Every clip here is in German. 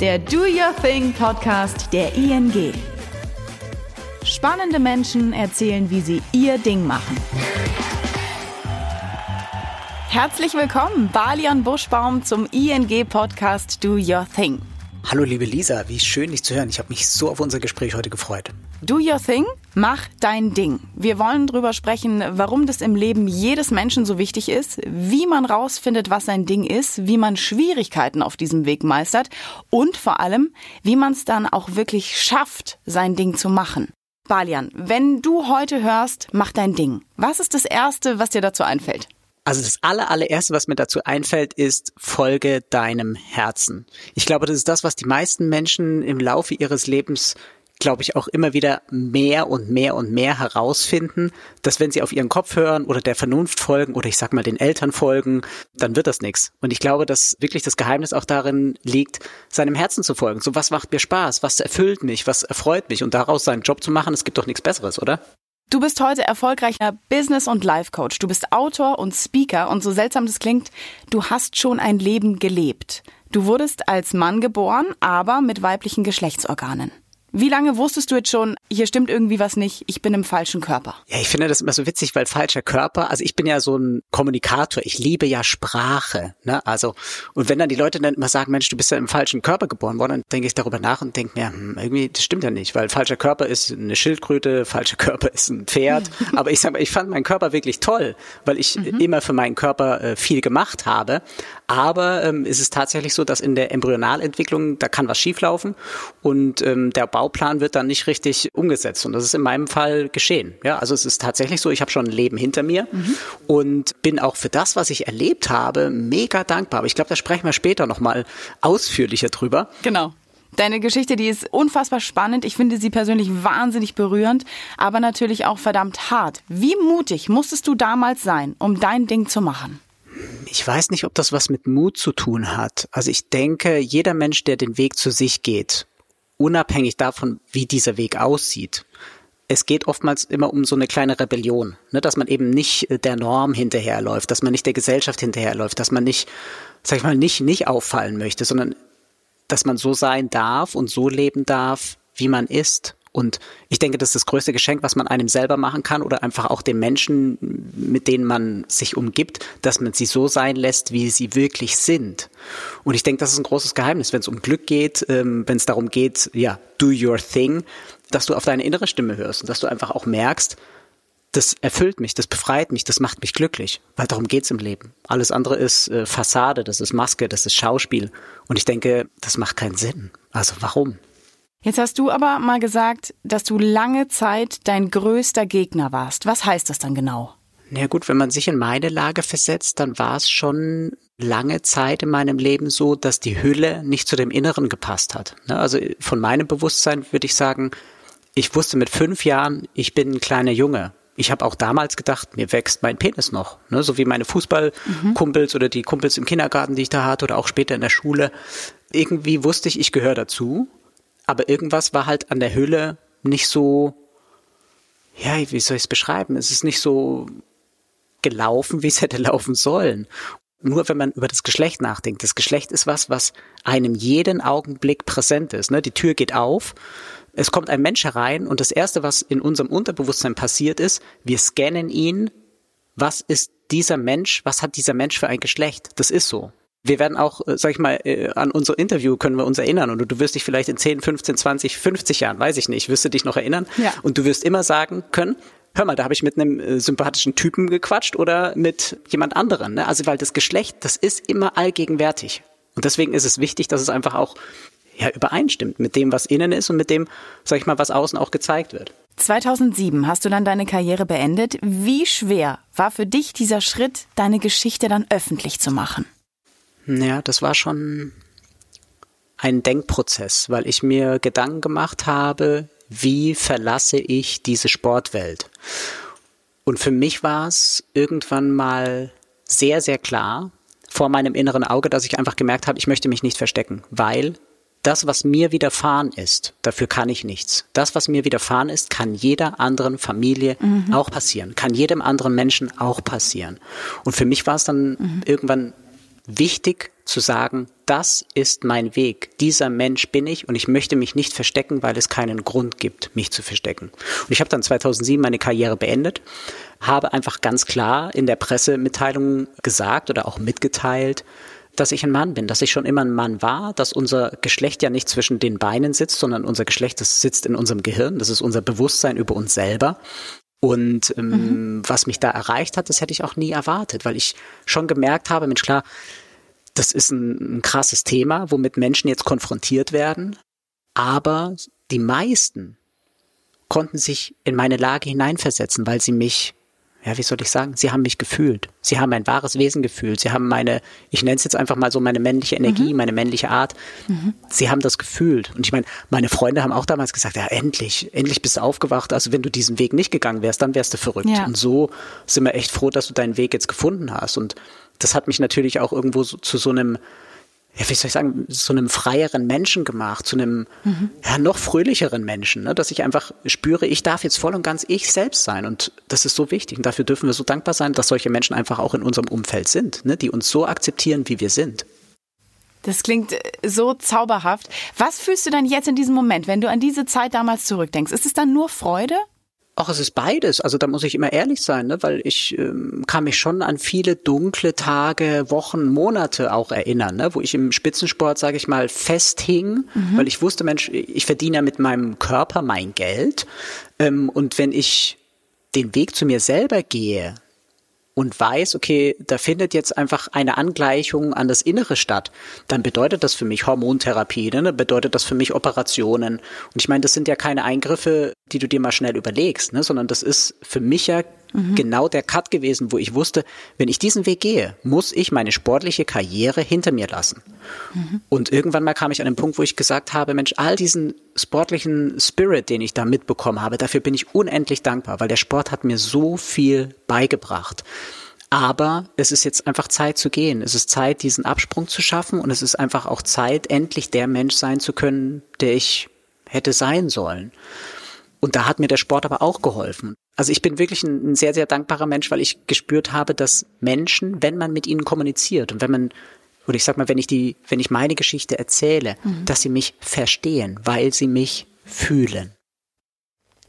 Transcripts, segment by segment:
der Do Your Thing Podcast der ING. Spannende Menschen erzählen, wie sie ihr Ding machen. Herzlich willkommen, Balian Buschbaum, zum ING Podcast Do Your Thing. Hallo liebe Lisa, wie schön dich zu hören. Ich habe mich so auf unser Gespräch heute gefreut. Do your thing, mach dein Ding. Wir wollen darüber sprechen, warum das im Leben jedes Menschen so wichtig ist, wie man rausfindet, was sein Ding ist, wie man Schwierigkeiten auf diesem Weg meistert und vor allem, wie man es dann auch wirklich schafft, sein Ding zu machen. Balian, wenn du heute hörst, mach dein Ding. Was ist das Erste, was dir dazu einfällt? Also das aller, allererste, was mir dazu einfällt, ist folge deinem Herzen. Ich glaube, das ist das, was die meisten Menschen im Laufe ihres Lebens glaube ich, auch immer wieder mehr und mehr und mehr herausfinden, dass wenn sie auf ihren Kopf hören oder der Vernunft folgen oder ich sag mal den Eltern folgen, dann wird das nichts. Und ich glaube, dass wirklich das Geheimnis auch darin liegt, seinem Herzen zu folgen. So, was macht mir Spaß? Was erfüllt mich? Was erfreut mich? Und daraus seinen Job zu machen, es gibt doch nichts Besseres, oder? Du bist heute erfolgreicher Business- und Life-Coach. Du bist Autor und Speaker und so seltsam das klingt, du hast schon ein Leben gelebt. Du wurdest als Mann geboren, aber mit weiblichen Geschlechtsorganen. Wie lange wusstest du jetzt schon, hier stimmt irgendwie was nicht, ich bin im falschen Körper? Ja, ich finde das immer so witzig, weil falscher Körper, also ich bin ja so ein Kommunikator, ich liebe ja Sprache, ne? Also, und wenn dann die Leute dann immer sagen, Mensch, du bist ja im falschen Körper geboren worden, dann denke ich darüber nach und denke mir, hm, irgendwie, das stimmt ja nicht, weil falscher Körper ist eine Schildkröte, falscher Körper ist ein Pferd. Aber ich sag mal, ich fand meinen Körper wirklich toll, weil ich mhm. immer für meinen Körper äh, viel gemacht habe. Aber ähm, ist es tatsächlich so, dass in der Embryonalentwicklung, da kann was schieflaufen und ähm, der Bauplan wird dann nicht richtig umgesetzt. Und das ist in meinem Fall geschehen. Ja, also es ist tatsächlich so, ich habe schon ein Leben hinter mir mhm. und bin auch für das, was ich erlebt habe, mega dankbar. Aber ich glaube, da sprechen wir später nochmal ausführlicher drüber. Genau. Deine Geschichte, die ist unfassbar spannend. Ich finde sie persönlich wahnsinnig berührend, aber natürlich auch verdammt hart. Wie mutig musstest du damals sein, um dein Ding zu machen? Ich weiß nicht, ob das was mit Mut zu tun hat. Also ich denke, jeder Mensch, der den Weg zu sich geht, unabhängig davon, wie dieser Weg aussieht, es geht oftmals immer um so eine kleine Rebellion, ne, dass man eben nicht äh, der Norm hinterherläuft, dass man nicht der Gesellschaft hinterherläuft, dass man nicht, sag ich mal, nicht, nicht auffallen möchte, sondern dass man so sein darf und so leben darf, wie man ist. Und ich denke, das ist das größte Geschenk, was man einem selber machen kann oder einfach auch den Menschen, mit denen man sich umgibt, dass man sie so sein lässt, wie sie wirklich sind. Und ich denke, das ist ein großes Geheimnis, wenn es um Glück geht, ähm, wenn es darum geht, ja, do your thing, dass du auf deine innere Stimme hörst und dass du einfach auch merkst, das erfüllt mich, das befreit mich, das macht mich glücklich, weil darum geht's im Leben. Alles andere ist äh, Fassade, das ist Maske, das ist Schauspiel. Und ich denke, das macht keinen Sinn. Also warum? Jetzt hast du aber mal gesagt, dass du lange Zeit dein größter Gegner warst. Was heißt das dann genau? Na gut, wenn man sich in meine Lage versetzt, dann war es schon lange Zeit in meinem Leben so, dass die Hülle nicht zu dem Inneren gepasst hat. Ne, also von meinem Bewusstsein würde ich sagen, ich wusste mit fünf Jahren, ich bin ein kleiner Junge. Ich habe auch damals gedacht, mir wächst mein Penis noch. Ne? So wie meine Fußballkumpels mhm. oder die Kumpels im Kindergarten, die ich da hatte oder auch später in der Schule. Irgendwie wusste ich, ich gehöre dazu aber irgendwas war halt an der Hülle nicht so, ja, wie soll ich es beschreiben? Es ist nicht so gelaufen, wie es hätte laufen sollen. Nur wenn man über das Geschlecht nachdenkt. Das Geschlecht ist was, was einem jeden Augenblick präsent ist. Ne? Die Tür geht auf, es kommt ein Mensch herein und das Erste, was in unserem Unterbewusstsein passiert ist, wir scannen ihn. Was ist dieser Mensch? Was hat dieser Mensch für ein Geschlecht? Das ist so wir werden auch, äh, sag ich mal, äh, an unser Interview können wir uns erinnern und du wirst dich vielleicht in 10, 15, 20, 50 Jahren, weiß ich nicht, wirst du dich noch erinnern ja. und du wirst immer sagen können, hör mal, da habe ich mit einem äh, sympathischen Typen gequatscht oder mit jemand anderen. Ne? Also weil das Geschlecht, das ist immer allgegenwärtig. Und deswegen ist es wichtig, dass es einfach auch ja, übereinstimmt mit dem, was innen ist und mit dem, sag ich mal, was außen auch gezeigt wird. 2007 hast du dann deine Karriere beendet. Wie schwer war für dich dieser Schritt, deine Geschichte dann öffentlich zu machen? Ja, das war schon ein Denkprozess, weil ich mir Gedanken gemacht habe, wie verlasse ich diese Sportwelt? Und für mich war es irgendwann mal sehr, sehr klar vor meinem inneren Auge, dass ich einfach gemerkt habe, ich möchte mich nicht verstecken, weil das, was mir widerfahren ist, dafür kann ich nichts. Das, was mir widerfahren ist, kann jeder anderen Familie mhm. auch passieren, kann jedem anderen Menschen auch passieren. Und für mich war es dann mhm. irgendwann wichtig zu sagen, das ist mein Weg, dieser Mensch bin ich und ich möchte mich nicht verstecken, weil es keinen Grund gibt, mich zu verstecken. Und ich habe dann 2007 meine Karriere beendet, habe einfach ganz klar in der Pressemitteilung gesagt oder auch mitgeteilt, dass ich ein Mann bin, dass ich schon immer ein Mann war, dass unser Geschlecht ja nicht zwischen den Beinen sitzt, sondern unser Geschlecht das sitzt in unserem Gehirn, das ist unser Bewusstsein über uns selber. Und ähm, mhm. was mich da erreicht hat, das hätte ich auch nie erwartet, weil ich schon gemerkt habe, Mensch, klar, das ist ein, ein krasses Thema, womit Menschen jetzt konfrontiert werden, aber die meisten konnten sich in meine Lage hineinversetzen, weil sie mich ja, wie soll ich sagen, sie haben mich gefühlt. Sie haben mein wahres Wesen gefühlt. Sie haben meine, ich nenne es jetzt einfach mal so meine männliche Energie, mhm. meine männliche Art. Mhm. Sie haben das gefühlt. Und ich meine, meine Freunde haben auch damals gesagt, ja, endlich, endlich bist du aufgewacht. Also wenn du diesen Weg nicht gegangen wärst, dann wärst du verrückt. Ja. Und so sind wir echt froh, dass du deinen Weg jetzt gefunden hast. Und das hat mich natürlich auch irgendwo so, zu so einem ja, wie soll ich sagen, so einem freieren Menschen gemacht, zu einem mhm. ja, noch fröhlicheren Menschen, ne? dass ich einfach spüre, ich darf jetzt voll und ganz ich selbst sein und das ist so wichtig und dafür dürfen wir so dankbar sein, dass solche Menschen einfach auch in unserem Umfeld sind, ne? die uns so akzeptieren, wie wir sind. Das klingt äh, so zauberhaft. Was fühlst du denn jetzt in diesem Moment, wenn du an diese Zeit damals zurückdenkst? Ist es dann nur Freude? Ach, es ist beides. Also da muss ich immer ehrlich sein, ne? weil ich ähm, kann mich schon an viele dunkle Tage, Wochen, Monate auch erinnern, ne? wo ich im Spitzensport, sage ich mal, festhing, mhm. weil ich wusste, Mensch, ich verdiene ja mit meinem Körper mein Geld. Ähm, und wenn ich den Weg zu mir selber gehe, und weiß, okay, da findet jetzt einfach eine Angleichung an das Innere statt, dann bedeutet das für mich Hormontherapie, ne? bedeutet das für mich Operationen. Und ich meine, das sind ja keine Eingriffe, die du dir mal schnell überlegst, ne? sondern das ist für mich ja mhm. genau der Cut gewesen, wo ich wusste, wenn ich diesen Weg gehe, muss ich meine sportliche Karriere hinter mir lassen. Mhm. Und irgendwann mal kam ich an den Punkt, wo ich gesagt habe, Mensch, all diesen sportlichen Spirit, den ich da mitbekommen habe, dafür bin ich unendlich dankbar, weil der Sport hat mir so viel beigebracht. Aber es ist jetzt einfach Zeit zu gehen. Es ist Zeit, diesen Absprung zu schaffen und es ist einfach auch Zeit, endlich der Mensch sein zu können, der ich hätte sein sollen. Und da hat mir der Sport aber auch geholfen. Also ich bin wirklich ein, ein, sehr, sehr dankbarer Mensch, weil ich gespürt habe, dass Menschen, wenn man mit ihnen kommuniziert und wenn man, oder ich sag mal, wenn ich die, wenn ich meine Geschichte erzähle, mhm. dass sie mich verstehen, weil sie mich fühlen.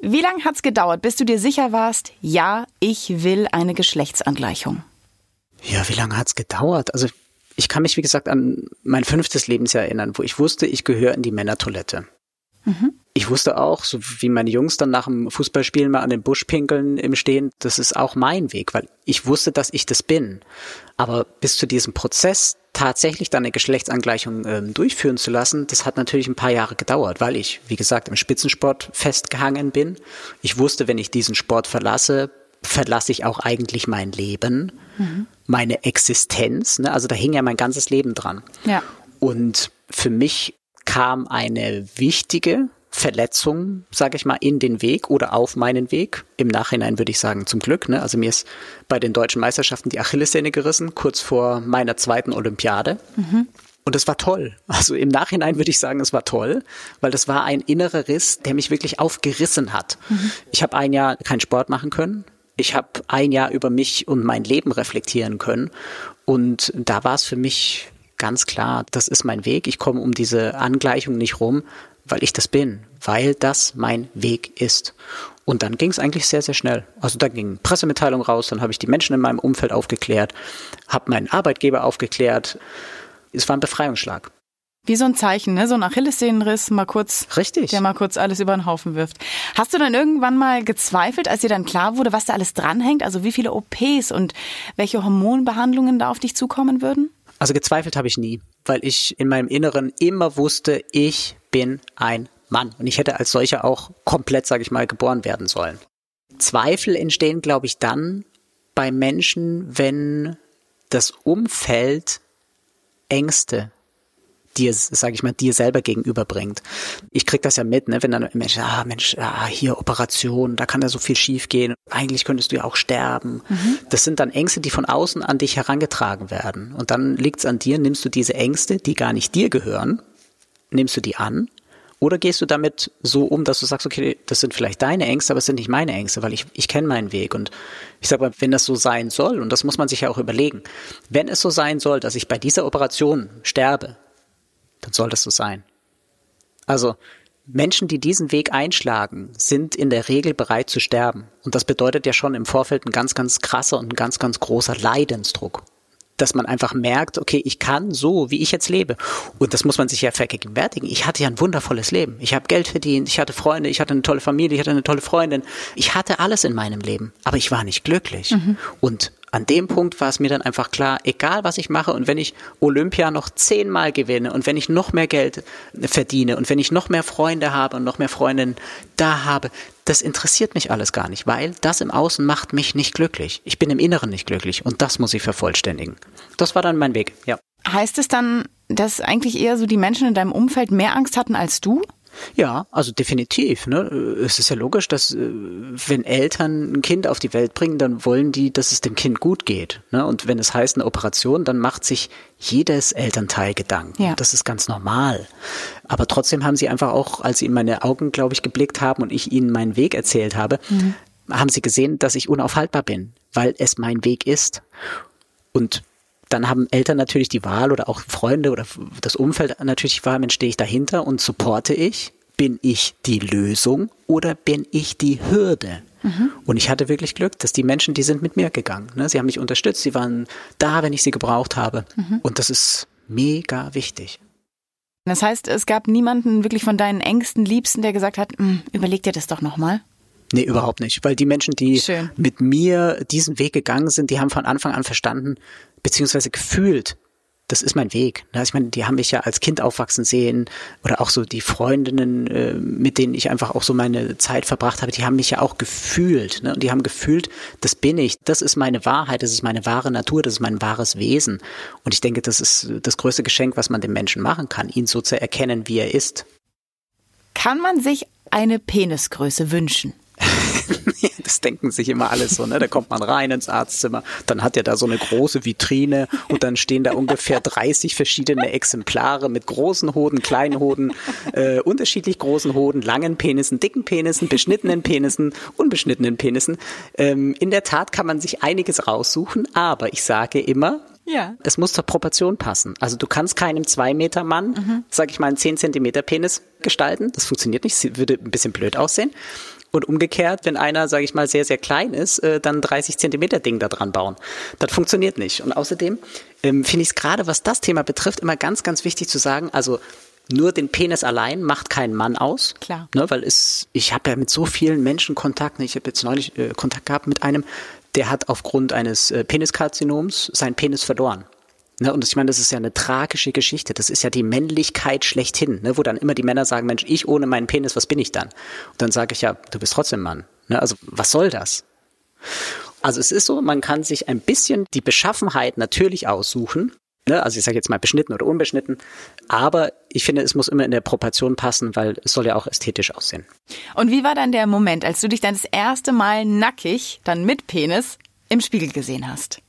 Wie lange hat's gedauert, bis du dir sicher warst, ja, ich will eine Geschlechtsangleichung? Ja, wie lange hat's gedauert? Also ich kann mich, wie gesagt, an mein fünftes Lebensjahr erinnern, wo ich wusste, ich gehöre in die Männertoilette. Mhm ich wusste auch, so wie meine Jungs dann nach dem Fußballspielen mal an den Busch pinkeln im Stehen, das ist auch mein Weg, weil ich wusste, dass ich das bin. Aber bis zu diesem Prozess tatsächlich dann eine Geschlechtsangleichung äh, durchführen zu lassen, das hat natürlich ein paar Jahre gedauert, weil ich, wie gesagt, im Spitzensport festgehangen bin. Ich wusste, wenn ich diesen Sport verlasse, verlasse ich auch eigentlich mein Leben, mhm. meine Existenz. Ne? Also da hing ja mein ganzes Leben dran. Ja. Und für mich kam eine wichtige Verletzung, sage ich mal, in den Weg oder auf meinen Weg. Im Nachhinein würde ich sagen, zum Glück. Ne? Also mir ist bei den deutschen Meisterschaften die Achillessehne gerissen, kurz vor meiner zweiten Olympiade. Mhm. Und es war toll. Also im Nachhinein würde ich sagen, es war toll, weil das war ein innerer Riss, der mich wirklich aufgerissen hat. Mhm. Ich habe ein Jahr keinen Sport machen können. Ich habe ein Jahr über mich und mein Leben reflektieren können. Und da war es für mich ganz klar, das ist mein Weg. Ich komme um diese Angleichung nicht rum weil ich das bin, weil das mein Weg ist. Und dann ging es eigentlich sehr, sehr schnell. Also dann ging Pressemitteilung raus, dann habe ich die Menschen in meinem Umfeld aufgeklärt, habe meinen Arbeitgeber aufgeklärt. Es war ein Befreiungsschlag. Wie so ein Zeichen, ne? So ein Achillessehnenriss, mal kurz. Richtig. Der mal kurz alles über den Haufen wirft. Hast du dann irgendwann mal gezweifelt, als dir dann klar wurde, was da alles dranhängt? Also wie viele OPs und welche Hormonbehandlungen da auf dich zukommen würden? Also gezweifelt habe ich nie, weil ich in meinem Inneren immer wusste, ich bin ein Mann. Und ich hätte als solcher auch komplett, sage ich mal, geboren werden sollen. Zweifel entstehen, glaube ich, dann bei Menschen, wenn das Umfeld Ängste dir, sage ich mal, dir selber gegenüberbringt. Ich krieg das ja mit, ne, wenn dann ein Mensch, ah Mensch, ah, hier Operation, da kann da so viel schiefgehen. Eigentlich könntest du ja auch sterben. Mhm. Das sind dann Ängste, die von außen an dich herangetragen werden. Und dann liegt es an dir, nimmst du diese Ängste, die gar nicht dir gehören, nimmst du die an Oder gehst du damit so um, dass du sagst, okay, das sind vielleicht deine Ängste, aber es sind nicht meine Ängste, weil ich, ich kenne meinen Weg. Und ich sage mal, wenn das so sein soll, und das muss man sich ja auch überlegen, wenn es so sein soll, dass ich bei dieser Operation sterbe, dann soll das so sein. Also Menschen, die diesen Weg einschlagen, sind in der Regel bereit zu sterben. Und das bedeutet ja schon im Vorfeld ein ganz, ganz krasser und ein ganz, ganz großer Leidensdruck dass man einfach merkt, okay, ich kann so, wie ich jetzt lebe. Und das muss man sich ja vergegenwärtigen. Ich hatte ja ein wundervolles Leben. Ich habe Geld verdient, ich hatte Freunde, ich hatte eine tolle Familie, ich hatte eine tolle Freundin. Ich hatte alles in meinem Leben, aber ich war nicht glücklich. Mhm. Und an dem Punkt war es mir dann einfach klar, egal was ich mache und wenn ich Olympia noch zehnmal gewinne und wenn ich noch mehr Geld verdiene und wenn ich noch mehr Freunde habe und noch mehr Freundinnen da habe, das interessiert mich alles gar nicht, weil das im Außen macht mich nicht glücklich. Ich bin im Inneren nicht glücklich und das muss ich vervollständigen. Das war dann mein Weg, ja. Heißt es dann, dass eigentlich eher so die Menschen in deinem Umfeld mehr Angst hatten als du? Ja, also definitiv. Ne? Es ist ja logisch, dass äh, wenn Eltern ein Kind auf die Welt bringen, dann wollen die, dass es dem Kind gut geht. Ne? Und wenn es heißt eine Operation, dann macht sich jedes Elternteil Gedanken. Ja. Das ist ganz normal. Aber trotzdem haben sie einfach auch, als sie in meine Augen, glaube ich, geblickt haben und ich ihnen meinen Weg erzählt habe, mhm. haben sie gesehen, dass ich unaufhaltbar bin, weil es mein Weg ist. Und dann haben Eltern natürlich die Wahl oder auch Freunde oder das Umfeld natürlich die Wahl, Mensch, stehe ich dahinter und supporte ich? Bin ich die Lösung oder bin ich die Hürde? Mhm. Und ich hatte wirklich Glück, dass die Menschen, die sind mit mir gegangen. Ne? Sie haben mich unterstützt, sie waren da, wenn ich sie gebraucht habe. Mhm. Und das ist mega wichtig. Das heißt, es gab niemanden wirklich von deinen engsten Liebsten, der gesagt hat, hm, überleg dir das doch nochmal. Nee, überhaupt nicht. Weil die Menschen, die Schön. mit mir diesen Weg gegangen sind, die haben von Anfang an verstanden, beziehungsweise gefühlt, das ist mein Weg. Also ich meine, die haben mich ja als Kind aufwachsen sehen oder auch so die Freundinnen, äh, mit denen ich einfach auch so meine Zeit verbracht habe, die haben mich ja auch gefühlt. Ne? Und die haben gefühlt, das bin ich, das ist meine Wahrheit, das ist meine wahre Natur, das ist mein wahres Wesen. Und ich denke, das ist das größte Geschenk, was man dem Menschen machen kann, ihn so zu erkennen, wie er ist. Kann man sich eine Penisgröße wünschen? das denken sich immer alles so, ne? Da kommt man rein ins Arztzimmer, dann hat er da so eine große Vitrine und dann stehen da ungefähr 30 verschiedene Exemplare mit großen Hoden, kleinen Hoden, äh, unterschiedlich großen Hoden, langen Penissen, dicken Penissen, beschnittenen Penissen, unbeschnittenen Penissen. Ähm, in der Tat kann man sich einiges raussuchen, aber ich sage immer, ja. Es muss zur Proportion passen. Also du kannst keinem zwei Meter Mann, mhm. sag ich mal, einen zehn Zentimeter Penis gestalten. Das funktioniert nicht. Das würde ein bisschen blöd aussehen. Und umgekehrt, wenn einer, sage ich mal, sehr, sehr klein ist, äh, dann 30 Zentimeter Ding da dran bauen. Das funktioniert nicht. Und außerdem ähm, finde ich es gerade, was das Thema betrifft, immer ganz, ganz wichtig zu sagen, also nur den Penis allein macht keinen Mann aus. Klar. Ne, weil es, ich habe ja mit so vielen Menschen Kontakt. Ne, ich habe jetzt neulich äh, Kontakt gehabt mit einem, der hat aufgrund eines äh, Peniskarzinoms seinen Penis verloren. Ne, und ich meine, das ist ja eine tragische Geschichte. Das ist ja die Männlichkeit schlechthin, ne, wo dann immer die Männer sagen, Mensch, ich ohne meinen Penis, was bin ich dann? Und dann sage ich ja, du bist trotzdem Mann. Ne, also was soll das? Also es ist so, man kann sich ein bisschen die Beschaffenheit natürlich aussuchen. Ne, also ich sage jetzt mal beschnitten oder unbeschnitten. Aber ich finde, es muss immer in der Proportion passen, weil es soll ja auch ästhetisch aussehen. Und wie war dann der Moment, als du dich dann das erste Mal nackig, dann mit Penis, im Spiegel gesehen hast?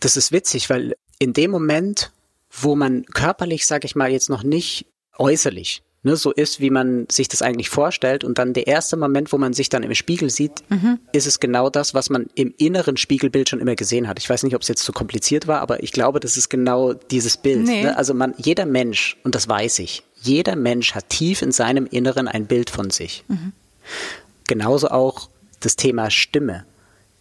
Das ist witzig, weil in dem Moment, wo man körperlich, sage ich mal, jetzt noch nicht äußerlich ne, so ist, wie man sich das eigentlich vorstellt. Und dann der erste Moment, wo man sich dann im Spiegel sieht, mhm. ist es genau das, was man im inneren Spiegelbild schon immer gesehen hat. Ich weiß nicht, ob es jetzt zu kompliziert war, aber ich glaube, das ist genau dieses Bild. Nee. Ne? Also man, jeder Mensch, und das weiß ich, jeder Mensch hat tief in seinem Inneren ein Bild von sich. Mhm. Genauso auch das Thema Stimme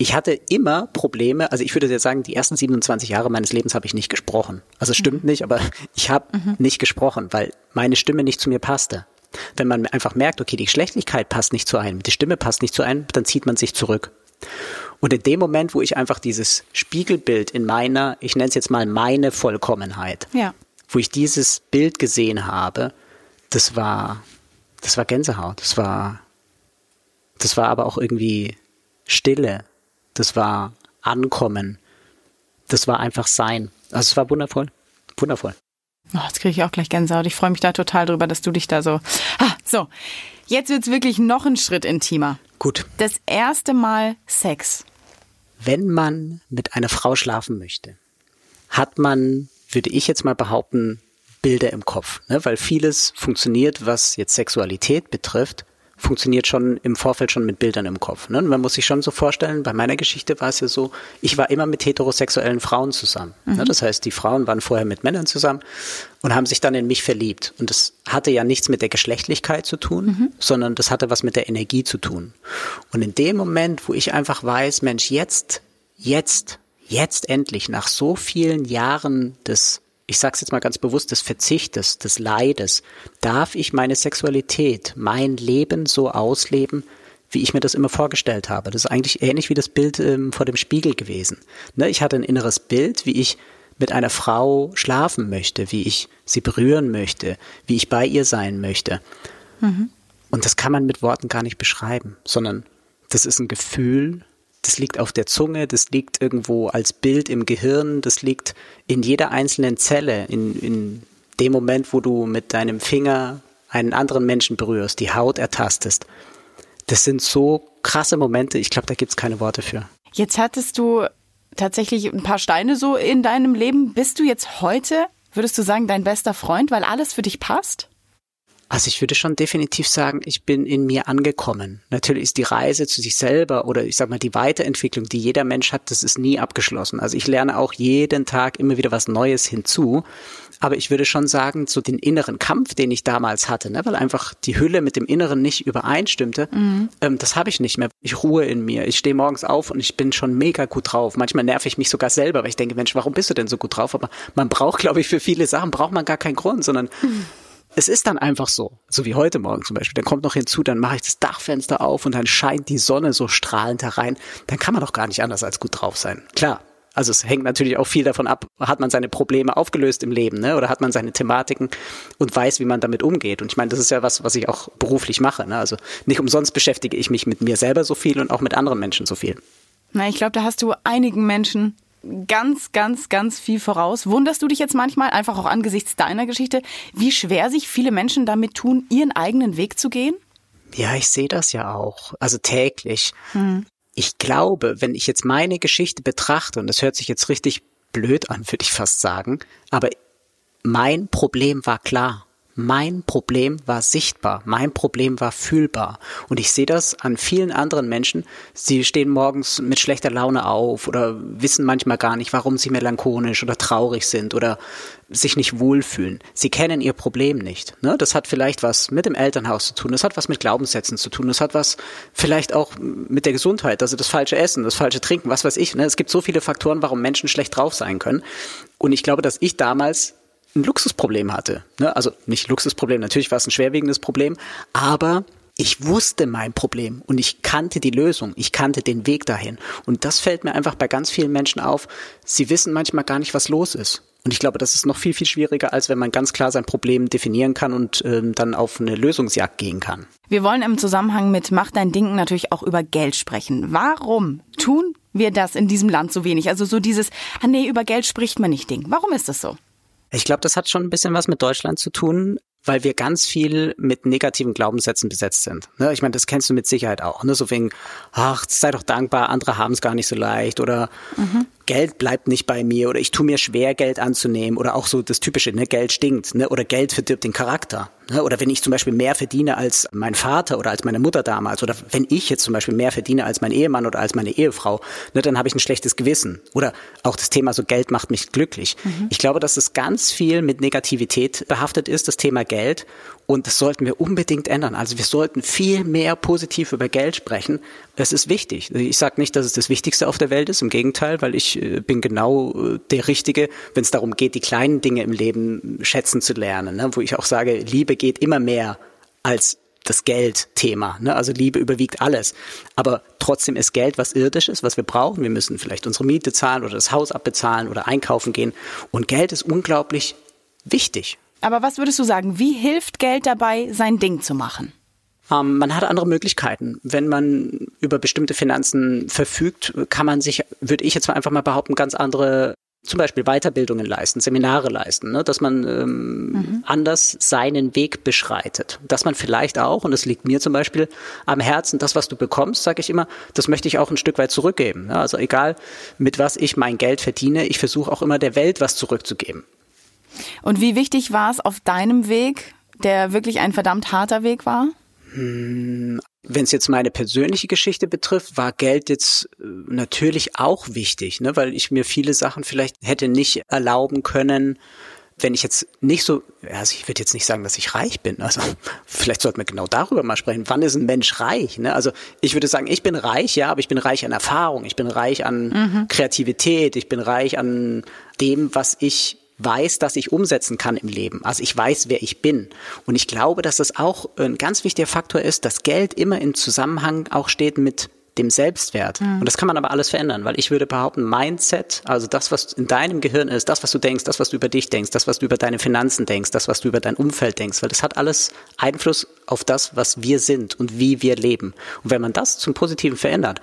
ich hatte immer Probleme, also ich würde jetzt sagen, die ersten 27 Jahre meines Lebens habe ich nicht gesprochen. Also es stimmt mhm. nicht, aber ich habe mhm. nicht gesprochen, weil meine Stimme nicht zu mir passte. Wenn man einfach merkt, okay, die Geschlechtlichkeit passt nicht zu einem, die Stimme passt nicht zu einem, dann zieht man sich zurück. Und in dem Moment, wo ich einfach dieses Spiegelbild in meiner, ich nenne es jetzt mal meine Vollkommenheit, ja. wo ich dieses Bild gesehen habe, das war, das war Gänsehaut, das war, das war aber auch irgendwie Stille, das war Ankommen, das war einfach Sein. Also es war wundervoll, wundervoll. Oh, jetzt kriege ich auch gleich Gänsehaut. Ich freue mich da total drüber, dass du dich da so. Ah, so, jetzt wird es wirklich noch ein Schritt intimer. Gut. Das erste Mal Sex. Wenn man mit einer Frau schlafen möchte, hat man, würde ich jetzt mal behaupten, Bilder im Kopf, ne? weil vieles funktioniert, was jetzt Sexualität betrifft, funktioniert schon im Vorfeld schon mit Bildern im Kopf. Ne? Man muss sich schon so vorstellen, bei meiner Geschichte war es ja so, ich war immer mit heterosexuellen Frauen zusammen. Ne? Mhm. Ne? Das heißt, die Frauen waren vorher mit Männern zusammen und haben sich dann in mich verliebt. Und das hatte ja nichts mit der Geschlechtlichkeit zu tun, mhm. sondern das hatte was mit der Energie zu tun. Und in dem Moment, wo ich einfach weiß, Mensch, jetzt, jetzt, jetzt endlich, nach so vielen Jahren des ich sage es jetzt mal ganz bewusst, des Verzichtes, des Leides, darf ich meine Sexualität, mein Leben so ausleben, wie ich mir das immer vorgestellt habe. Das ist eigentlich ähnlich wie das Bild ähm, vor dem Spiegel gewesen. Ne, ich hatte ein inneres Bild, wie ich mit einer Frau schlafen möchte, wie ich sie berühren möchte, wie ich bei ihr sein möchte. Mhm. Und das kann man mit Worten gar nicht beschreiben, sondern das ist ein Gefühl, das liegt auf der Zunge, das liegt irgendwo als Bild im Gehirn, das liegt in jeder einzelnen Zelle, in, in dem Moment, wo du mit deinem Finger einen anderen Menschen berührst, die Haut ertastest. Das sind so krasse Momente, ich glaube, da gibt es keine Worte für. Jetzt hattest du tatsächlich ein paar Steine so in deinem Leben. Bist du jetzt heute, würdest du sagen, dein bester Freund, weil alles für dich passt? Also ich würde schon definitiv sagen, ich bin in mir angekommen. Natürlich ist die Reise zu sich selber oder ich sag mal die Weiterentwicklung, die jeder Mensch hat, das ist nie abgeschlossen. Also ich lerne auch jeden Tag immer wieder was Neues hinzu. Aber ich würde schon sagen, so den inneren Kampf, den ich damals hatte, ne, weil einfach die Hülle mit dem Inneren nicht übereinstimmte, mhm. ähm, das habe ich nicht mehr. Ich ruhe in mir. Ich stehe morgens auf und ich bin schon mega gut drauf. Manchmal nerv ich mich sogar selber, weil ich denke, Mensch, warum bist du denn so gut drauf? Aber man braucht, glaube ich, für viele Sachen braucht man gar keinen Grund, sondern mhm es ist dann einfach so, so wie heute Morgen zum Beispiel. Dann kommt noch hinzu, dann mache ich das Dachfenster auf und dann scheint die Sonne so strahlend herein. Dann kann man doch gar nicht anders als gut drauf sein. Klar. Also es hängt natürlich auch viel davon ab, hat man seine Probleme aufgelöst im Leben, ne? Oder hat man seine Thematiken und weiß, wie man damit umgeht. Und ich meine, das ist ja was, was ich auch beruflich mache. Ne? Also nicht umsonst beschäftige ich mich mit mir selber so viel und auch mit anderen Menschen so viel. Na, ich glaube, da hast du einigen Menschen ganz, ganz, ganz viel voraus. Wunderst du dich jetzt manchmal, einfach auch angesichts deiner Geschichte, wie schwer sich viele Menschen damit tun, ihren eigenen Weg zu gehen? Ja, ich sehe das ja auch. Also täglich. Hm. Ich glaube, wenn ich jetzt meine Geschichte betrachte, und das hört sich jetzt richtig blöd an, würde ich fast sagen, aber mein Problem war klar. Mein Problem war sichtbar, mein Problem war fühlbar. Und ich sehe das an vielen anderen Menschen. Sie stehen morgens mit schlechter Laune auf oder wissen manchmal gar nicht, warum sie melancholisch oder traurig sind oder sich nicht wohlfühlen. Sie kennen ihr Problem nicht. Ne? Das hat vielleicht was mit dem Elternhaus zu tun, das hat was mit Glaubenssätzen zu tun, das hat was vielleicht auch mit der Gesundheit, also das falsche Essen, das falsche Trinken, was weiß ich. Ne? Es gibt so viele Faktoren, warum Menschen schlecht drauf sein können. Und ich glaube, dass ich damals ein Luxusproblem hatte. Ne? Also nicht Luxusproblem, natürlich war es ein schwerwiegendes Problem, aber ich wusste mein Problem und ich kannte die Lösung, ich kannte den Weg dahin. Und das fällt mir einfach bei ganz vielen Menschen auf. Sie wissen manchmal gar nicht, was los ist. Und ich glaube, das ist noch viel, viel schwieriger, als wenn man ganz klar sein Problem definieren kann und ähm, dann auf eine Lösungsjagd gehen kann. Wir wollen im Zusammenhang mit Mach dein Ding natürlich auch über Geld sprechen. Warum tun wir das in diesem Land so wenig? Also so dieses, ah nee, über Geld spricht man nicht Ding. Warum ist das so? Ich glaube, das hat schon ein bisschen was mit Deutschland zu tun, weil wir ganz viel mit negativen Glaubenssätzen besetzt sind. Ne? Ich meine, das kennst du mit Sicherheit auch. Ne? So wegen, ach, sei doch dankbar, andere haben es gar nicht so leicht oder mhm. Geld bleibt nicht bei mir oder ich tue mir schwer, Geld anzunehmen oder auch so das Typische, ne, Geld stinkt ne, oder Geld verdirbt den Charakter. Ne, oder wenn ich zum Beispiel mehr verdiene als mein Vater oder als meine Mutter damals oder wenn ich jetzt zum Beispiel mehr verdiene als mein Ehemann oder als meine Ehefrau, ne, dann habe ich ein schlechtes Gewissen. Oder auch das Thema so Geld macht mich glücklich. Mhm. Ich glaube, dass es ganz viel mit Negativität behaftet ist, das Thema Geld. Und das sollten wir unbedingt ändern. Also wir sollten viel mehr positiv über Geld sprechen. Das ist wichtig. Ich sage nicht, dass es das Wichtigste auf der Welt ist, im Gegenteil, weil ich äh, bin genau äh, der Richtige, wenn es darum geht, die kleinen Dinge im Leben schätzen zu lernen. Ne? Wo ich auch sage, Liebe geht immer mehr als das Geldthema. Ne? Also Liebe überwiegt alles. Aber trotzdem ist Geld was Irdisches, was wir brauchen. Wir müssen vielleicht unsere Miete zahlen oder das Haus abbezahlen oder einkaufen gehen. Und Geld ist unglaublich wichtig. Aber was würdest du sagen, wie hilft Geld dabei, sein Ding zu machen? Ähm, man hat andere Möglichkeiten. Wenn man über bestimmte Finanzen verfügt, kann man sich, würde ich jetzt mal einfach mal behaupten, ganz andere zum Beispiel Weiterbildungen leisten, Seminare leisten, ne? dass man ähm, mhm. anders seinen Weg beschreitet. Dass man vielleicht auch, und das liegt mir zum Beispiel am Herzen, das, was du bekommst, sage ich immer, das möchte ich auch ein Stück weit zurückgeben. Ne? Also egal, mit was ich mein Geld verdiene, ich versuche auch immer der Welt was zurückzugeben. Und wie wichtig war es auf deinem Weg, der wirklich ein verdammt harter Weg war? Wenn es jetzt meine persönliche Geschichte betrifft, war Geld jetzt äh, natürlich auch wichtig, ne? weil ich mir viele Sachen vielleicht hätte nicht erlauben können, wenn ich jetzt nicht so, also ich würde jetzt nicht sagen, dass ich reich bin. Also vielleicht sollten wir genau darüber mal sprechen. Wann ist ein Mensch reich? Ne? Also ich würde sagen, ich bin reich, ja, aber ich bin reich an Erfahrung, ich bin reich an mhm. Kreativität, ich bin reich an dem, was ich weiß, dass ich umsetzen kann im Leben. Also ich weiß, wer ich bin. Und ich glaube, dass das auch ein ganz wichtiger Faktor ist, dass Geld immer im Zusammenhang auch steht mit dem Selbstwert. Mhm. Und das kann man aber alles verändern, weil ich würde behaupten, Mindset, also das, was in deinem Gehirn ist, das, was du denkst, das, was du über dich denkst, das, was du über deine Finanzen denkst, das, was du über dein Umfeld denkst, weil das hat alles Einfluss auf das, was wir sind und wie wir leben. Und wenn man das zum Positiven verändert,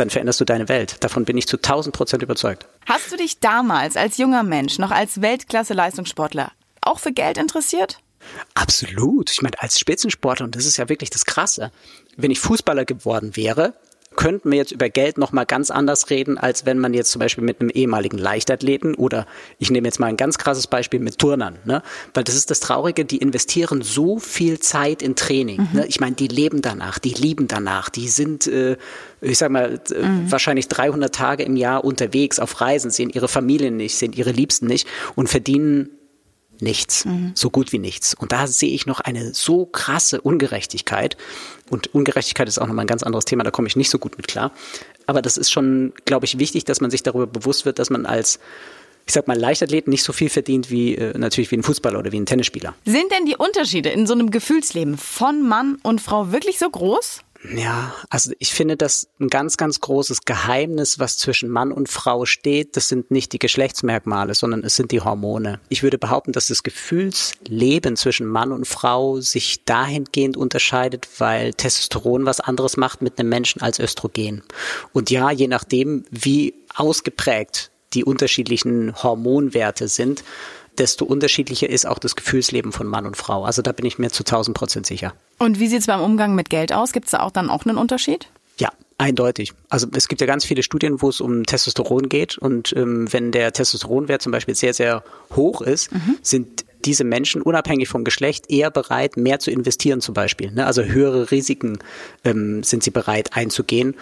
dann veränderst du deine Welt. Davon bin ich zu 1000 Prozent überzeugt. Hast du dich damals als junger Mensch, noch als Weltklasse-Leistungssportler, auch für Geld interessiert? Absolut. Ich meine, als Spitzensportler, und das ist ja wirklich das Krasse, wenn ich Fußballer geworden wäre, könnten wir jetzt über Geld nochmal ganz anders reden, als wenn man jetzt zum Beispiel mit einem ehemaligen Leichtathleten oder ich nehme jetzt mal ein ganz krasses Beispiel mit Turnern, ne? Weil das ist das Traurige, die investieren so viel Zeit in Training. Mhm. Ne? Ich meine, die leben danach, die lieben danach, die sind, äh, ich sag mal, äh, mhm. wahrscheinlich 300 Tage im Jahr unterwegs auf Reisen, sehen ihre Familien nicht, sehen ihre Liebsten nicht und verdienen nichts, mhm. so gut wie nichts. Und da sehe ich noch eine so krasse Ungerechtigkeit. Und Ungerechtigkeit ist auch nochmal ein ganz anderes Thema, da komme ich nicht so gut mit klar. Aber das ist schon, glaube ich, wichtig, dass man sich darüber bewusst wird, dass man als ich sag mal, Leichtathlet nicht so viel verdient wie äh, natürlich wie ein Fußballer oder wie ein Tennisspieler. Sind denn die Unterschiede in so einem Gefühlsleben von Mann und Frau wirklich so groß? Ja, also ich finde das ein ganz, ganz großes Geheimnis, was zwischen Mann und Frau steht. Das sind nicht die Geschlechtsmerkmale, sondern es sind die Hormone. Ich würde behaupten, dass das Gefühlsleben zwischen Mann und Frau sich dahingehend unterscheidet, weil Testosteron was anderes macht mit einem Menschen als Östrogen. Und ja, je nachdem, wie ausgeprägt die unterschiedlichen Hormonwerte sind, desto unterschiedlicher ist auch das Gefühlsleben von Mann und Frau. Also da bin ich mir zu 1000 Prozent sicher. Und wie sieht es beim Umgang mit Geld aus? Gibt es da auch dann auch einen Unterschied? Ja, eindeutig. Also es gibt ja ganz viele Studien, wo es um Testosteron geht. Und ähm, wenn der Testosteronwert zum Beispiel sehr, sehr hoch ist, mhm. sind diese Menschen unabhängig vom Geschlecht eher bereit, mehr zu investieren zum Beispiel. Ne? Also höhere Risiken ähm, sind sie bereit einzugehen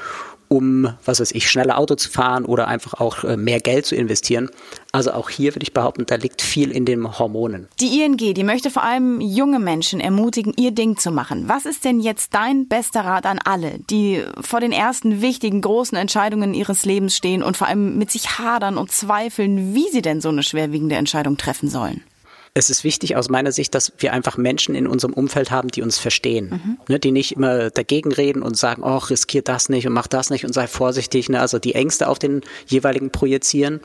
um, was weiß ich, schneller Auto zu fahren oder einfach auch äh, mehr Geld zu investieren. Also auch hier würde ich behaupten, da liegt viel in den Hormonen. Die ING, die möchte vor allem junge Menschen ermutigen, ihr Ding zu machen. Was ist denn jetzt dein bester Rat an alle, die vor den ersten wichtigen, großen Entscheidungen ihres Lebens stehen und vor allem mit sich hadern und zweifeln, wie sie denn so eine schwerwiegende Entscheidung treffen sollen? Es ist wichtig aus meiner Sicht, dass wir einfach Menschen in unserem Umfeld haben, die uns verstehen, mhm. ne, die nicht immer dagegen reden und sagen, oh, riskier das nicht und mach das nicht und sei vorsichtig, ne, also die Ängste auf den jeweiligen projizieren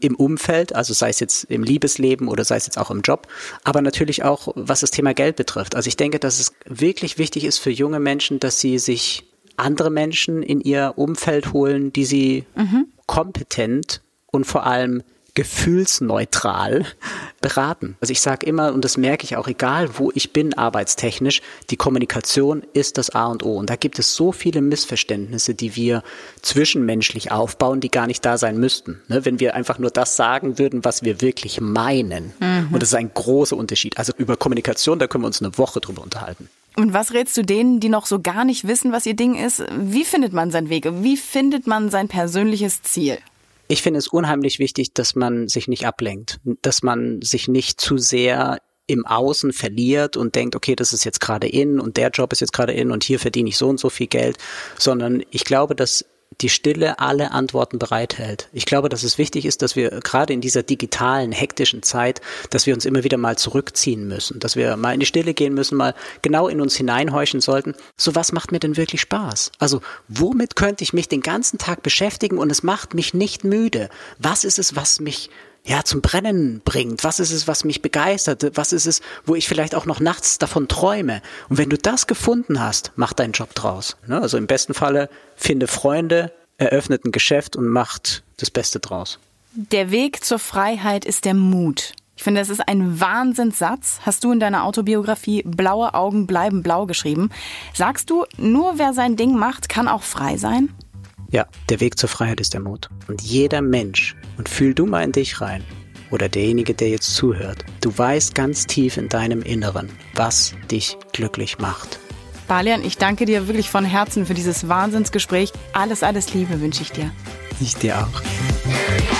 im Umfeld, also sei es jetzt im Liebesleben oder sei es jetzt auch im Job, aber natürlich auch, was das Thema Geld betrifft. Also ich denke, dass es wirklich wichtig ist für junge Menschen, dass sie sich andere Menschen in ihr Umfeld holen, die sie mhm. kompetent und vor allem gefühlsneutral beraten. Also ich sage immer, und das merke ich auch, egal wo ich bin arbeitstechnisch, die Kommunikation ist das A und O. Und da gibt es so viele Missverständnisse, die wir zwischenmenschlich aufbauen, die gar nicht da sein müssten. Ne? Wenn wir einfach nur das sagen würden, was wir wirklich meinen. Mhm. Und das ist ein großer Unterschied. Also über Kommunikation, da können wir uns eine Woche drüber unterhalten. Und was rätst du denen, die noch so gar nicht wissen, was ihr Ding ist? Wie findet man seinen Weg? Wie findet man sein persönliches Ziel? Ich finde es unheimlich wichtig, dass man sich nicht ablenkt, dass man sich nicht zu sehr im Außen verliert und denkt, okay, das ist jetzt gerade in und der Job ist jetzt gerade in und hier verdiene ich so und so viel Geld, sondern ich glaube, dass die Stille alle Antworten bereithält. Ich glaube, dass es wichtig ist, dass wir gerade in dieser digitalen, hektischen Zeit, dass wir uns immer wieder mal zurückziehen müssen, dass wir mal in die Stille gehen müssen, mal genau in uns hineinhorchen sollten. So was macht mir denn wirklich Spaß? Also, womit könnte ich mich den ganzen Tag beschäftigen und es macht mich nicht müde? Was ist es, was mich ja, zum Brennen bringt? Was ist es, was mich begeistert? Was ist es, wo ich vielleicht auch noch nachts davon träume? Und wenn du das gefunden hast, mach deinen Job draus. Ne? Also im besten Falle finde Freunde, eröffnet ein Geschäft und macht das Beste draus. Der Weg zur Freiheit ist der Mut. Ich finde, das ist ein Wahnsinnssatz. Hast du in deiner Autobiografie Blaue Augen bleiben blau geschrieben. Sagst du, nur wer sein Ding macht, kann auch frei sein? Ja, der Weg zur Freiheit ist der Mut. Und jeder Mensch, und fühl du mal in dich rein, oder derjenige, der jetzt zuhört, du weißt ganz tief in deinem Inneren, was dich glücklich macht. Balian, ich danke dir wirklich von Herzen für dieses Wahnsinnsgespräch. Alles, alles Liebe wünsche ich dir. Ich dir auch.